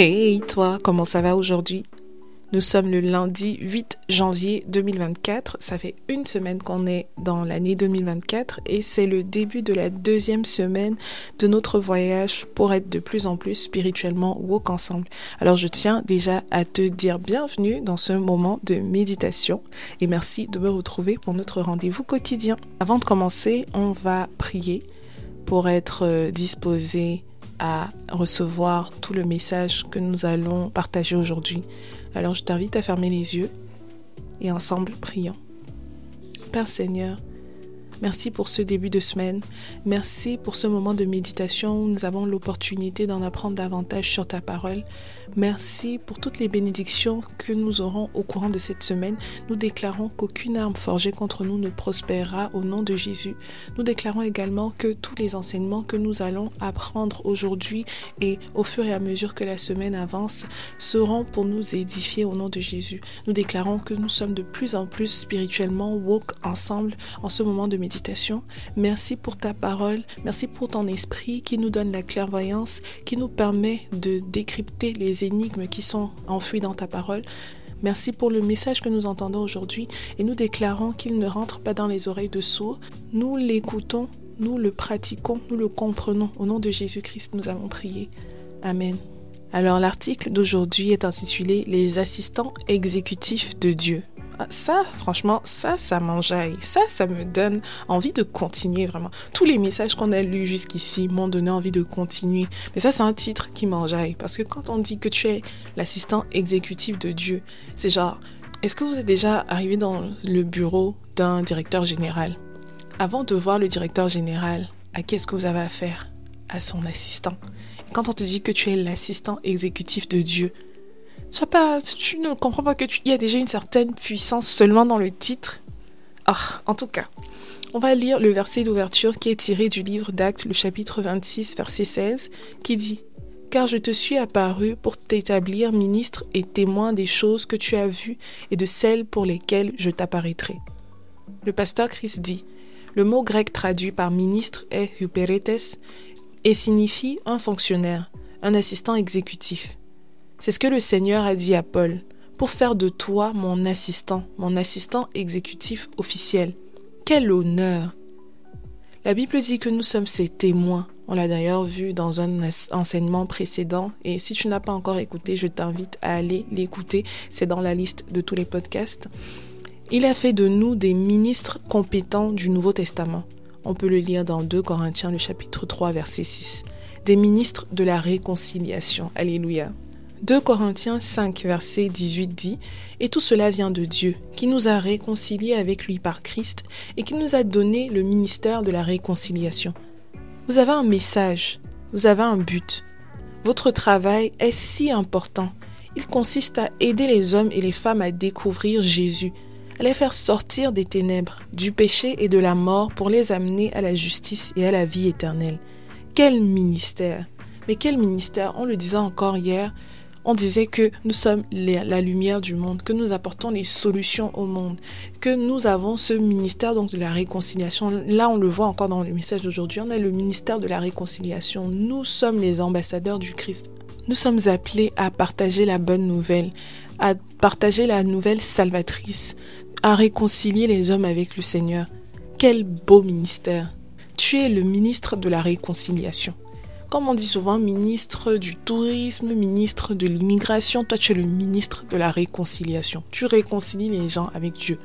Hey toi, comment ça va aujourd'hui? Nous sommes le lundi 8 janvier 2024. Ça fait une semaine qu'on est dans l'année 2024 et c'est le début de la deuxième semaine de notre voyage pour être de plus en plus spirituellement woke ensemble. Alors je tiens déjà à te dire bienvenue dans ce moment de méditation et merci de me retrouver pour notre rendez-vous quotidien. Avant de commencer, on va prier pour être euh, disposé à recevoir tout le message que nous allons partager aujourd'hui. Alors je t'invite à fermer les yeux et ensemble prions. Père Seigneur, Merci pour ce début de semaine. Merci pour ce moment de méditation où nous avons l'opportunité d'en apprendre davantage sur ta parole. Merci pour toutes les bénédictions que nous aurons au courant de cette semaine. Nous déclarons qu'aucune arme forgée contre nous ne prospérera au nom de Jésus. Nous déclarons également que tous les enseignements que nous allons apprendre aujourd'hui et au fur et à mesure que la semaine avance seront pour nous édifier au nom de Jésus. Nous déclarons que nous sommes de plus en plus spirituellement woke ensemble en ce moment de méditation Merci pour ta parole. Merci pour ton esprit qui nous donne la clairvoyance, qui nous permet de décrypter les énigmes qui sont enfouies dans ta parole. Merci pour le message que nous entendons aujourd'hui et nous déclarons qu'il ne rentre pas dans les oreilles de sourds. Nous l'écoutons, nous le pratiquons, nous le comprenons. Au nom de Jésus-Christ, nous avons prié. Amen. Alors l'article d'aujourd'hui est intitulé Les assistants exécutifs de Dieu. Ah, ça, franchement, ça, ça m'enjaille. Ça, ça me donne envie de continuer vraiment. Tous les messages qu'on a lus jusqu'ici m'ont donné envie de continuer. Mais ça, c'est un titre qui m'enjaille. Parce que quand on dit que tu es l'assistant exécutif de Dieu, c'est genre, est-ce que vous êtes déjà arrivé dans le bureau d'un directeur général? Avant de voir le directeur général, à qui est-ce que vous avez affaire À son assistant. quand on te dit que tu es l'assistant exécutif de Dieu, Sois pas, tu ne comprends pas que tu y a déjà une certaine puissance seulement dans le titre. Ah, en tout cas, on va lire le verset d'ouverture qui est tiré du livre d'Actes, le chapitre 26, verset 16, qui dit Car je te suis apparu pour t'établir ministre et témoin des choses que tu as vues et de celles pour lesquelles je t'apparaîtrai. Le pasteur Christ dit Le mot grec traduit par ministre est hyperetes et signifie un fonctionnaire, un assistant exécutif. C'est ce que le Seigneur a dit à Paul, pour faire de toi mon assistant, mon assistant exécutif officiel. Quel honneur La Bible dit que nous sommes ses témoins. On l'a d'ailleurs vu dans un enseignement précédent et si tu n'as pas encore écouté, je t'invite à aller l'écouter. C'est dans la liste de tous les podcasts. Il a fait de nous des ministres compétents du Nouveau Testament. On peut le lire dans 2 Corinthiens le chapitre 3 verset 6. Des ministres de la réconciliation. Alléluia. 2 Corinthiens 5, verset 18 dit Et tout cela vient de Dieu, qui nous a réconciliés avec lui par Christ et qui nous a donné le ministère de la réconciliation. Vous avez un message, vous avez un but. Votre travail est si important. Il consiste à aider les hommes et les femmes à découvrir Jésus, à les faire sortir des ténèbres, du péché et de la mort pour les amener à la justice et à la vie éternelle. Quel ministère Mais quel ministère? On le disait encore hier, on disait que nous sommes la lumière du monde, que nous apportons les solutions au monde, que nous avons ce ministère donc de la réconciliation. Là, on le voit encore dans le message d'aujourd'hui, on a le ministère de la réconciliation. Nous sommes les ambassadeurs du Christ. Nous sommes appelés à partager la bonne nouvelle, à partager la nouvelle salvatrice, à réconcilier les hommes avec le Seigneur. Quel beau ministère. Tu es le ministre de la réconciliation. Comme on dit souvent, ministre du tourisme, ministre de l'immigration, toi tu es le ministre de la réconciliation. Tu réconcilies les gens avec Dieu.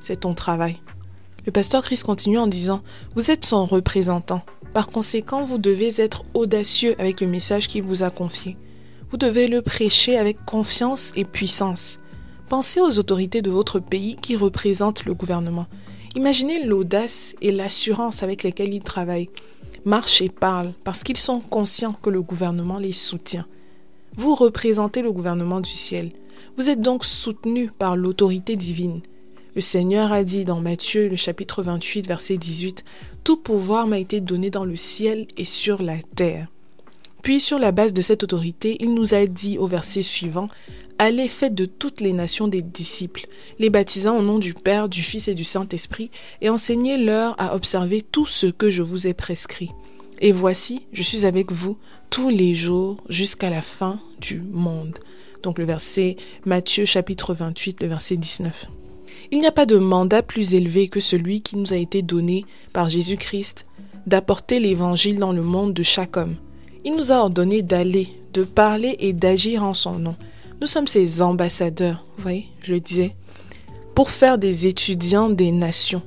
C'est ton travail. Le pasteur Christ continue en disant, vous êtes son représentant. Par conséquent, vous devez être audacieux avec le message qu'il vous a confié. Vous devez le prêcher avec confiance et puissance. Pensez aux autorités de votre pays qui représentent le gouvernement. Imaginez l'audace et l'assurance avec lesquelles ils travaillent marchent et parlent parce qu'ils sont conscients que le gouvernement les soutient. Vous représentez le gouvernement du ciel. Vous êtes donc soutenu par l'autorité divine. Le Seigneur a dit dans Matthieu le chapitre 28 verset 18, Tout pouvoir m'a été donné dans le ciel et sur la terre. Puis sur la base de cette autorité, il nous a dit au verset suivant, Allez, faites de toutes les nations des disciples, les baptisant au nom du Père, du Fils et du Saint-Esprit, et enseignez-leur à observer tout ce que je vous ai prescrit. Et voici, je suis avec vous tous les jours jusqu'à la fin du monde. Donc le verset Matthieu chapitre 28, le verset 19. Il n'y a pas de mandat plus élevé que celui qui nous a été donné par Jésus-Christ d'apporter l'évangile dans le monde de chaque homme. Il nous a ordonné d'aller, de parler et d'agir en son nom. Nous sommes ses ambassadeurs, vous voyez, je le disais, pour faire des étudiants des nations,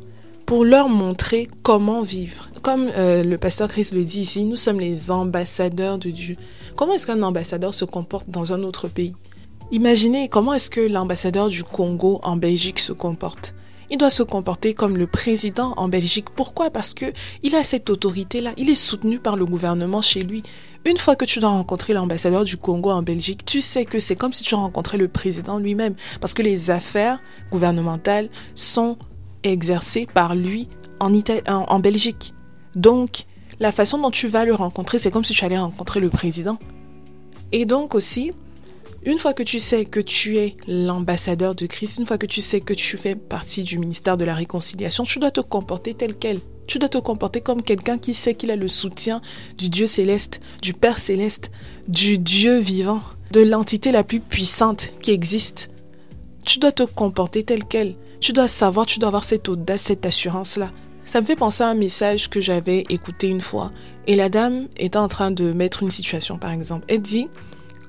pour leur montrer comment vivre. Comme euh, le pasteur Christ le dit ici, nous sommes les ambassadeurs de Dieu. Comment est-ce qu'un ambassadeur se comporte dans un autre pays? Imaginez comment est-ce que l'ambassadeur du Congo en Belgique se comporte. Il doit se comporter comme le président en Belgique. Pourquoi? Parce que il a cette autorité-là. Il est soutenu par le gouvernement chez lui. Une fois que tu dois rencontrer l'ambassadeur du Congo en Belgique, tu sais que c'est comme si tu rencontrais le président lui-même. Parce que les affaires gouvernementales sont exercées par lui en, Belgique. Donc, la façon dont tu vas le rencontrer, c'est comme si tu allais rencontrer le président. Et donc aussi, une fois que tu sais que tu es l'ambassadeur de Christ, une fois que tu sais que tu fais partie du ministère de la réconciliation, tu dois te comporter tel quel. Tu dois te comporter comme quelqu'un qui sait qu'il a le soutien du Dieu céleste, du Père céleste, du Dieu vivant, de l'entité la plus puissante qui existe. Tu dois te comporter tel quel. Tu dois savoir, tu dois avoir cette audace, cette assurance-là. Ça me fait penser à un message que j'avais écouté une fois. Et la dame était en train de mettre une situation, par exemple. Elle dit,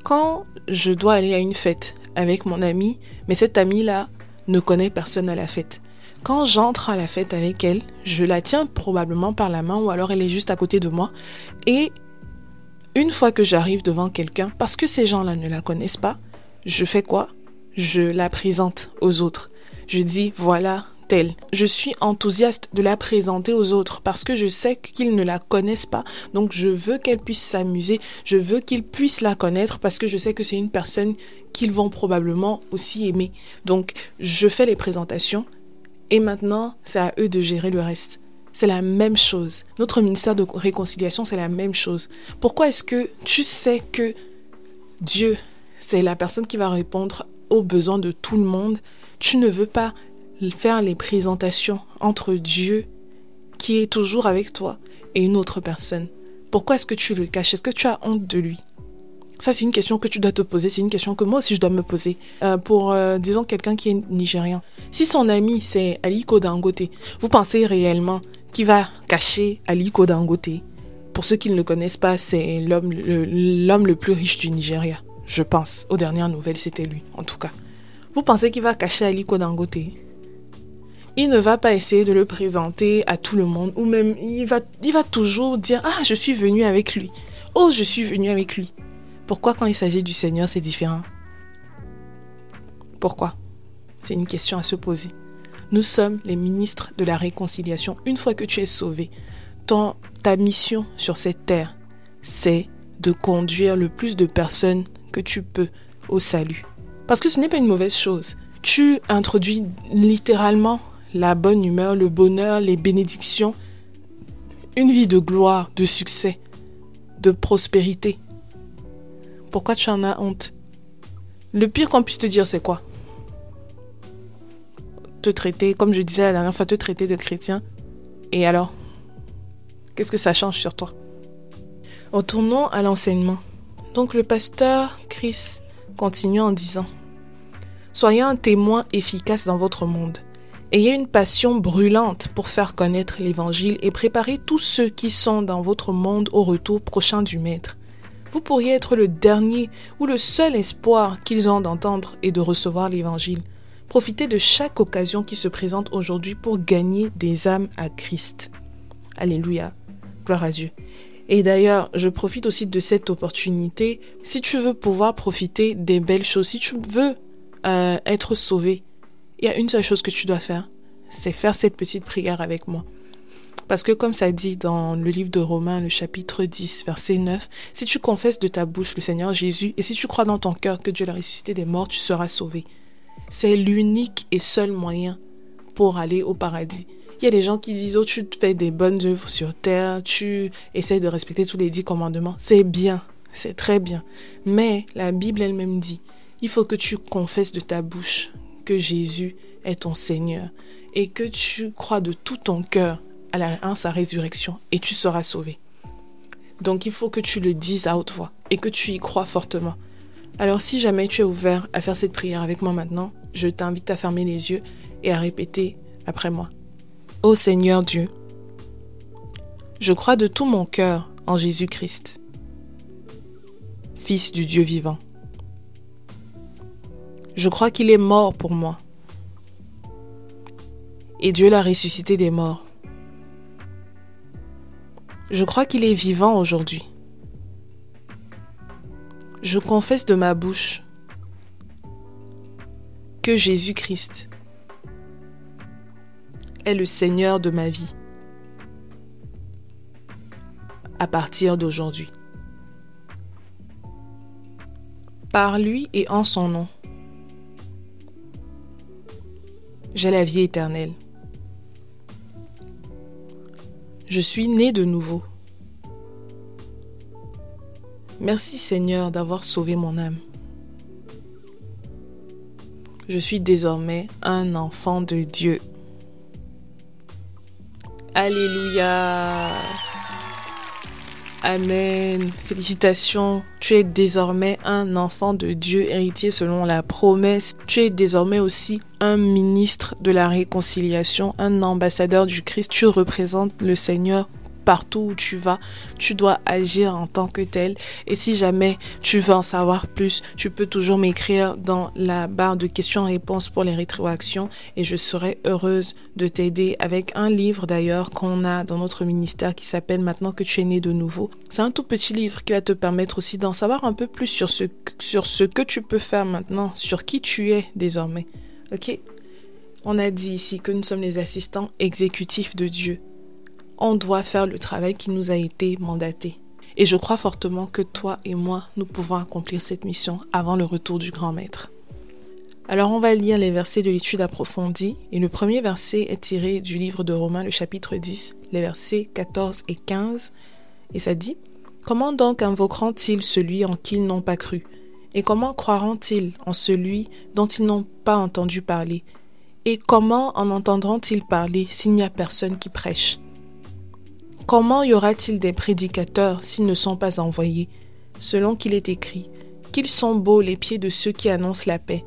quand je dois aller à une fête avec mon ami, mais cette amie-là ne connaît personne à la fête. Quand j'entre à la fête avec elle, je la tiens probablement par la main ou alors elle est juste à côté de moi. Et une fois que j'arrive devant quelqu'un, parce que ces gens-là ne la connaissent pas, je fais quoi? Je la présente aux autres. Je dis, voilà, je suis enthousiaste de la présenter aux autres parce que je sais qu'ils ne la connaissent pas. Donc je veux qu'elle puisse s'amuser, je veux qu'ils puissent la connaître parce que je sais que c'est une personne qu'ils vont probablement aussi aimer. Donc je fais les présentations et maintenant c'est à eux de gérer le reste. C'est la même chose. Notre ministère de réconciliation, c'est la même chose. Pourquoi est-ce que tu sais que Dieu, c'est la personne qui va répondre aux besoins de tout le monde? Tu ne veux pas faire les présentations entre Dieu, qui est toujours avec toi, et une autre personne. Pourquoi est-ce que tu le caches? Est-ce que tu as honte de lui? Ça, c'est une question que tu dois te poser. C'est une question que moi aussi je dois me poser. Euh, pour, euh, disons, quelqu'un qui est nigérien. Si son ami, c'est Aliko Dangote, vous pensez réellement qu'il va cacher Aliko Dangote Pour ceux qui ne le connaissent pas, c'est l'homme le, plus riche du Nigeria. Je pense. Aux dernières nouvelles, c'était lui, en tout cas. Vous pensez qu'il va cacher Aliko Dangote il ne va pas essayer de le présenter à tout le monde ou même il va toujours dire Ah, je suis venu avec lui. Oh, je suis venu avec lui. Pourquoi quand il s'agit du Seigneur, c'est différent? Pourquoi? C'est une question à se poser. Nous sommes les ministres de la réconciliation. Une fois que tu es sauvé, ton, ta mission sur cette terre, c'est de conduire le plus de personnes que tu peux au salut. Parce que ce n'est pas une mauvaise chose. Tu introduis littéralement la bonne humeur, le bonheur, les bénédictions, une vie de gloire, de succès, de prospérité. Pourquoi tu en as honte? Le pire qu'on puisse te dire, c'est quoi? Te traiter, comme je disais la dernière fois, te traiter de chrétien. Et alors? Qu'est-ce que ça change sur toi? Retournons à l'enseignement. Donc le pasteur Chris continue en disant Soyez un témoin efficace dans votre monde. Ayez une passion brûlante pour faire connaître l'Évangile et préparez tous ceux qui sont dans votre monde au retour prochain du Maître. Vous pourriez être le dernier ou le seul espoir qu'ils ont d'entendre et de recevoir l'Évangile. Profitez de chaque occasion qui se présente aujourd'hui pour gagner des âmes à Christ. Alléluia. Gloire à Dieu. Et d'ailleurs, je profite aussi de cette opportunité. Si tu veux pouvoir profiter des belles choses, si tu veux euh, être sauvé, il y a une seule chose que tu dois faire, c'est faire cette petite prière avec moi. Parce que comme ça dit dans le livre de Romains, le chapitre 10, verset 9, si tu confesses de ta bouche le Seigneur Jésus et si tu crois dans ton cœur que Dieu l'a ressuscité des morts, tu seras sauvé. C'est l'unique et seul moyen pour aller au paradis. Il y a des gens qui disent, oh, tu fais des bonnes œuvres sur terre, tu essaies de respecter tous les dix commandements. C'est bien, c'est très bien. Mais la Bible elle-même dit, il faut que tu confesses de ta bouche que Jésus est ton Seigneur et que tu crois de tout ton cœur à, la, sa résurrection et tu seras sauvé. Donc il faut que tu le dises à haute voix et que tu y crois fortement. Alors si jamais tu es ouvert à faire cette prière avec moi maintenant, je t'invite à fermer les yeux et à répéter après moi. Ô Seigneur Dieu, je crois de tout mon cœur en Jésus-Christ, Fils du Dieu vivant. Je crois qu'il est mort pour moi. Et Dieu l'a ressuscité des morts. Je crois qu'il est vivant aujourd'hui. Je confesse de ma bouche que Jésus-Christ est le Seigneur de ma vie à partir d'aujourd'hui. Par lui et en son nom, j'ai la vie éternelle. Je suis né de nouveau. Merci Seigneur d'avoir sauvé mon âme. Je suis désormais un enfant de Dieu. Alléluia. Amen. Félicitations. Tu es désormais un enfant de Dieu, héritier selon la promesse. Tu es désormais aussi un ministre de la réconciliation, un ambassadeur du Christ. Tu représentes le Seigneur partout où tu vas, tu dois agir en tant que tel. Et si jamais tu veux en savoir plus, tu peux toujours m'écrire dans la barre de questions-réponses pour les rétroactions et je serai heureuse de t'aider avec un livre d'ailleurs qu'on a dans notre ministère qui s'appelle Maintenant que tu es né de nouveau. C'est un tout petit livre qui va te permettre aussi d'en savoir un peu plus sur ce, sur ce que tu peux faire maintenant, sur qui tu es désormais. Ok? On a dit ici que nous sommes les assistants exécutifs de Dieu on doit faire le travail qui nous a été mandaté. Et je crois fortement que toi et moi, nous pouvons accomplir cette mission avant le retour du grand maître. Alors on va lire les versets de l'étude approfondie. Et le premier verset est tiré du livre de Romains le chapitre 10, les versets 14 et 15 et ça dit Comment donc invoqueront-ils celui en qui ils n'ont pas cru? Et comment croiront-ils en celui dont ils n'ont pas entendu parler? Et comment en entendront-ils parler s'il n'y a personne qui prêche Comment y aura-t-il des prédicateurs s'ils ne sont pas envoyés? Selon qu'il est écrit, qu'ils sont beaux les pieds de ceux qui annoncent la paix,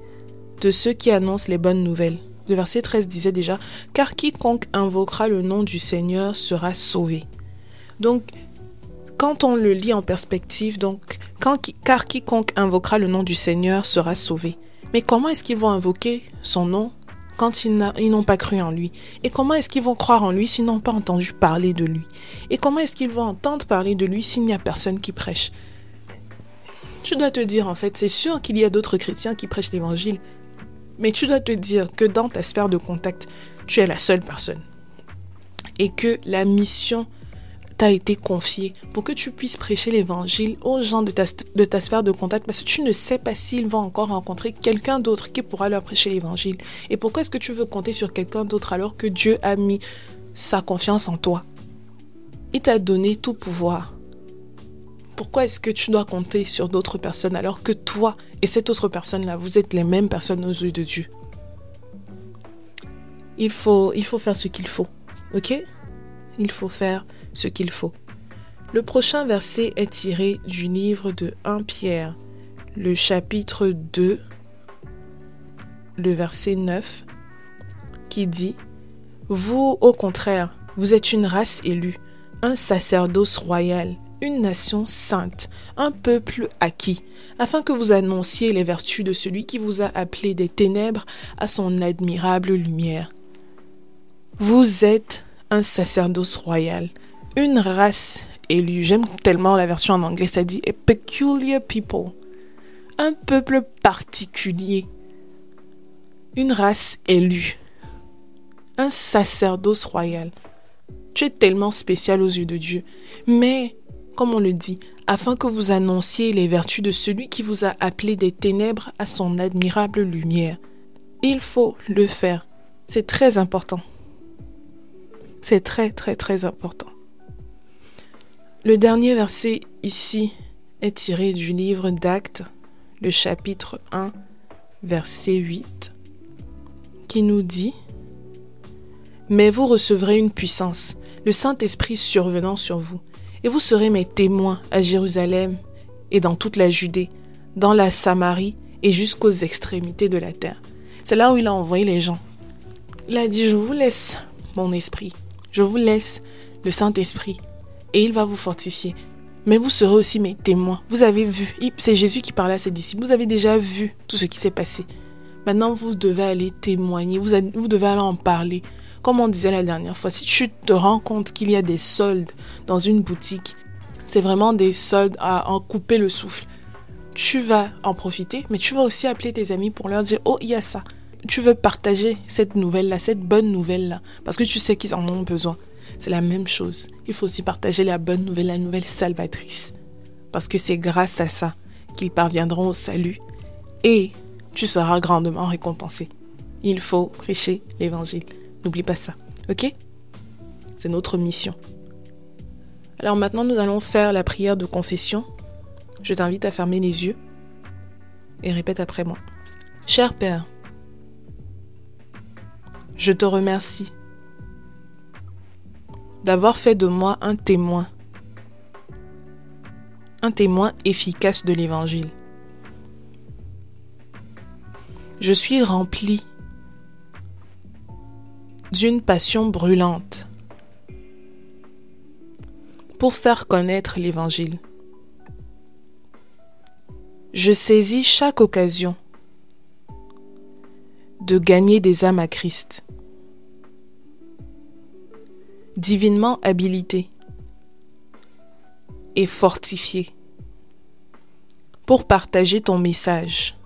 de ceux qui annoncent les bonnes nouvelles. Le verset 13 disait déjà, car quiconque invoquera le nom du Seigneur sera sauvé. Donc, quand on le lit en perspective, donc, car quiconque invoquera le nom du Seigneur sera sauvé. Mais comment est-ce qu'ils vont invoquer son nom quand ils n'ont pas cru en lui. Et comment est-ce qu'ils vont croire en lui s'ils n'ont pas entendu parler de lui? Et comment est-ce qu'ils vont entendre parler de lui s'il n'y a personne qui prêche? Tu dois te dire, en fait, c'est sûr qu'il y a d'autres chrétiens qui prêchent l'évangile, mais tu dois te dire que dans ta sphère de contact, tu es la seule personne. Et que la mission t'a été confié pour que tu puisses prêcher l'évangile aux gens de ta, sphère de contact parce que tu ne sais pas s'ils vont encore rencontrer quelqu'un d'autre qui pourra leur prêcher l'évangile. Et pourquoi est-ce que tu veux compter sur quelqu'un d'autre alors que Dieu a mis sa confiance en toi? Il t'a donné tout pouvoir. Pourquoi est-ce que tu dois compter sur d'autres personnes alors que toi et cette autre personne-là, vous êtes les mêmes personnes aux yeux de Dieu? Il faut, il faut faire ce qu'il faut. Ok? Il faut faire ce qu'il faut. Le prochain verset est tiré du livre de 1 Pierre, le chapitre 2, le verset 9, qui dit Vous, au contraire, vous êtes une race élue, un sacerdoce royal, une nation sainte, un peuple acquis, afin que vous annonciez les vertus de celui qui vous a appelé des ténèbres à son admirable lumière. Vous êtes un sacerdoce royal, une race élue. J'aime tellement la version en anglais, ça dit a peculiar people. Un peuple particulier. Une race élue. Un sacerdoce royal. Tu es tellement spécial aux yeux de Dieu. Mais, comme on le dit, afin que vous annonciez les vertus de celui qui vous a appelé des ténèbres à son admirable lumière. Il faut le faire. C'est très important. C'est très très très important. Le dernier verset ici est tiré du livre d'Actes, le chapitre 1, verset 8, qui nous dit Mais vous recevrez une puissance, le Saint-Esprit survenant sur vous, Et vous serez mes témoins à Jérusalem et dans toute la Judée, dans la Samarie et jusqu'aux extrémités de la terre. C'est là où il a envoyé les gens. Il a dit, je vous laisse mon esprit, je vous laisse le Saint-Esprit, et il va vous fortifier. Mais vous serez aussi mes témoins. Vous avez vu, c'est Jésus qui parlait à ses disciples, vous avez déjà vu tout ce qui s'est passé. Maintenant, vous devez aller témoigner, vous, vous devez aller en parler. Comme on disait la dernière fois, si tu te rends compte qu'il y a des soldes dans une boutique, c'est vraiment des soldes à en couper le souffle. Tu vas en profiter, mais tu vas aussi appeler tes amis pour leur dire, oh, il y a ça. Tu veux partager cette nouvelle-là, cette bonne nouvelle-là, parce que tu sais qu'ils en ont besoin. C'est la même chose. Il faut aussi partager la bonne nouvelle, la nouvelle salvatrice. Parce que c'est grâce à ça qu'ils parviendront au salut. Et tu seras grandement récompensé. Il faut prêcher l'évangile. N'oublie pas ça. Ok? C'est notre mission. Alors maintenant, nous allons faire la prière de confession. Je t'invite à fermer les yeux et répète après moi. Cher Père, je te remercie d'avoir fait de moi un témoin, un témoin efficace de l'Évangile. Je suis rempli d'une passion brûlante pour faire connaître l'Évangile. Je saisis chaque occasion de gagner des âmes à Christ divinement habilité et fortifié pour partager ton message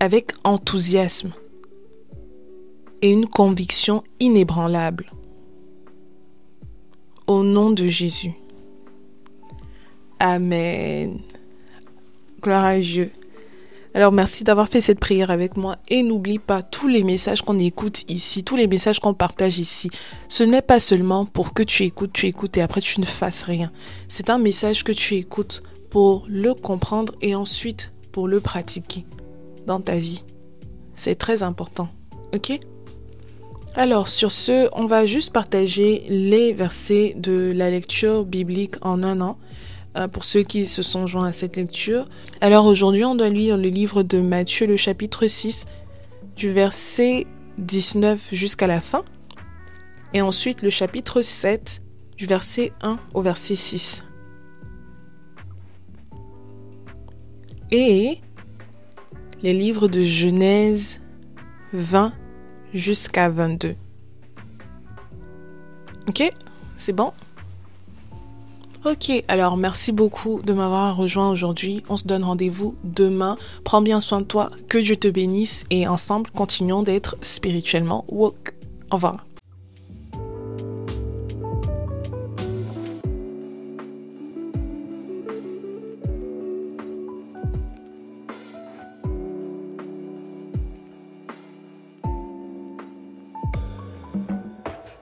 avec enthousiasme et une conviction inébranlable. Au nom de Jésus. Amen. Gloire à Dieu. Alors merci d'avoir fait cette prière avec moi et n'oublie pas tous les messages qu'on écoute ici, tous les messages qu'on partage ici. Ce n'est pas seulement pour que tu écoutes, tu écoutes et après tu ne fasses rien. C'est un message que tu écoutes pour le comprendre et ensuite pour le pratiquer dans ta vie. C'est très important. OK? Alors sur ce, on va juste partager les versets de la lecture biblique en un an. Euh, pour ceux qui se sont joints à cette lecture. Alors aujourd'hui, on doit lire le livre de Matthieu, le chapitre 6, du verset 19 jusqu'à la fin. Et ensuite le chapitre 7, du verset 1 au verset 6. Et les livres de Genèse 20 jusqu'à 22. Ok C'est bon? Ok, alors merci beaucoup de m'avoir rejoint aujourd'hui. On se donne rendez-vous demain. Prends bien soin de toi, que Dieu te bénisse et ensemble continuons d'être spirituellement woke. Au revoir.